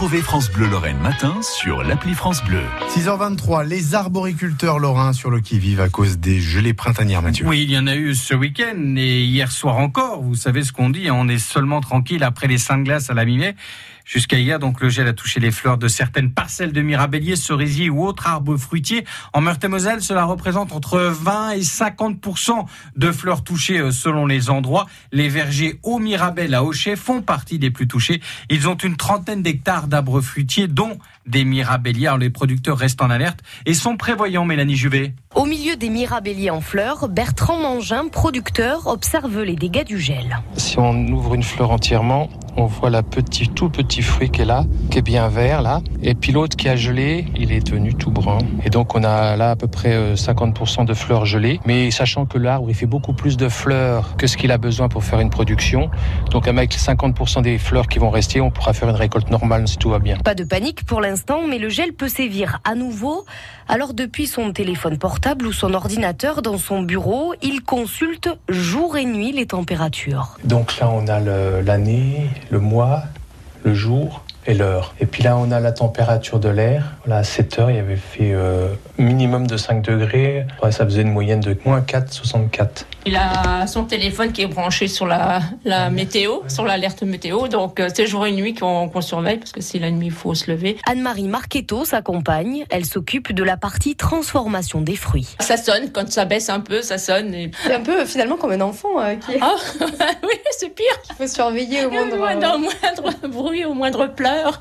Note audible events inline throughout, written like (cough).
Retrouvez France Bleu Lorraine matin sur l'appli France Bleu. 6h23, les arboriculteurs lorrains sur le qui-vive à cause des gelées printanières, Mathieu. Oui, il y en a eu ce week-end et hier soir encore. Vous savez ce qu'on dit, on est seulement tranquille après les saints de glace à la mi-mai. Jusqu'à hier, donc, le gel a touché les fleurs de certaines parcelles de mirabelliers, cerisiers ou autres arbres fruitiers. En Meurthe-et-Moselle, cela représente entre 20 et 50% de fleurs touchées euh, selon les endroits. Les vergers au Mirabel à Auchet font partie des plus touchés. Ils ont une trentaine d'hectares d'arbres fruitiers, dont des mirabelliers. Alors, les producteurs restent en alerte et sont prévoyants, Mélanie Juvet. Au milieu des mirabelliers en fleurs, Bertrand Mangin, producteur, observe les dégâts du gel. Si on ouvre une fleur entièrement, on voit la petite, tout petit fruit qui est là, qui est bien vert là. Et puis l'autre qui a gelé, il est devenu tout brun. Et donc on a là à peu près 50% euh, de fleurs gelées. Mais sachant que l'arbre, il fait beaucoup plus de fleurs que ce qu'il a besoin pour faire une production. Donc avec 50% des fleurs qui vont rester, on pourra faire une récolte normale si tout va bien. Pas de panique pour l'instant, mais le gel peut sévir à nouveau. Alors depuis son téléphone portable ou son ordinateur dans son bureau, il consulte jour et nuit les températures. Donc là on a l'année, le mois, le jour et l'heure. Et puis là, on a la température de l'air. Voilà, à 7 heures, il y avait fait euh, minimum de 5 degrés. ça faisait une moyenne de moins 4,64. Il a son téléphone qui est branché sur la, la météo, sur l'alerte météo. Donc, euh, c'est jour et nuit qu'on surveille parce que c'est la nuit, il faut se lever. Anne-Marie Marchetto s'accompagne. Elle s'occupe de la partie transformation des fruits. Ça sonne quand ça baisse un peu, ça sonne. C'est un peu finalement comme un enfant euh, qui. Ah, (laughs) oui, c'est pire. Il faut surveiller au moindre, au moindre bruit, au moindre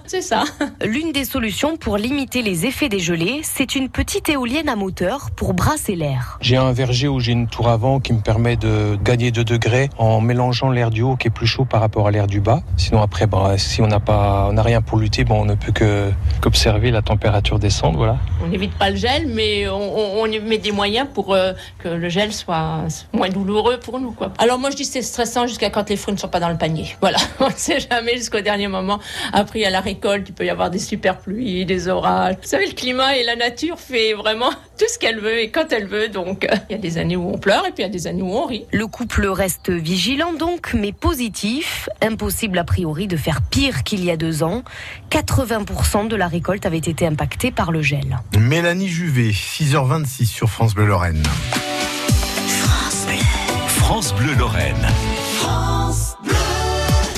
C'est ça. L'une des solutions pour limiter les effets des gelées, c'est une petite éolienne à moteur pour brasser l'air. J'ai un verger où j'ai une tour avant qui me permet de gagner 2 degrés en mélangeant l'air du haut qui est plus chaud par rapport à l'air du bas. Sinon après, bah, si on n'a pas, on n'a rien pour lutter, bon, on ne peut que qu'observer la température descendre, voilà. On n'évite pas le gel, mais on, on, met des moyens pour euh, que le gel soit moins douloureux pour nous, quoi. Alors moi je dis c'est stressant jusqu'à quand les fruits ne sont pas dans le panier. Voilà, (laughs) on ne sait jamais jusqu'au dernier moment. Après à la récolte, il peut y avoir des super pluies, des orages. Vous savez, le climat et la nature fait vraiment (laughs) tout ce qu'elle veut et quand elle veut. Donc il y a des années où on pleure et puis il y a des années le couple reste vigilant donc, mais positif. Impossible a priori de faire pire qu'il y a deux ans. 80% de la récolte avait été impactée par le gel. Mélanie Juvet, 6h26 sur France Bleu Lorraine. France Bleu, France Bleu Lorraine.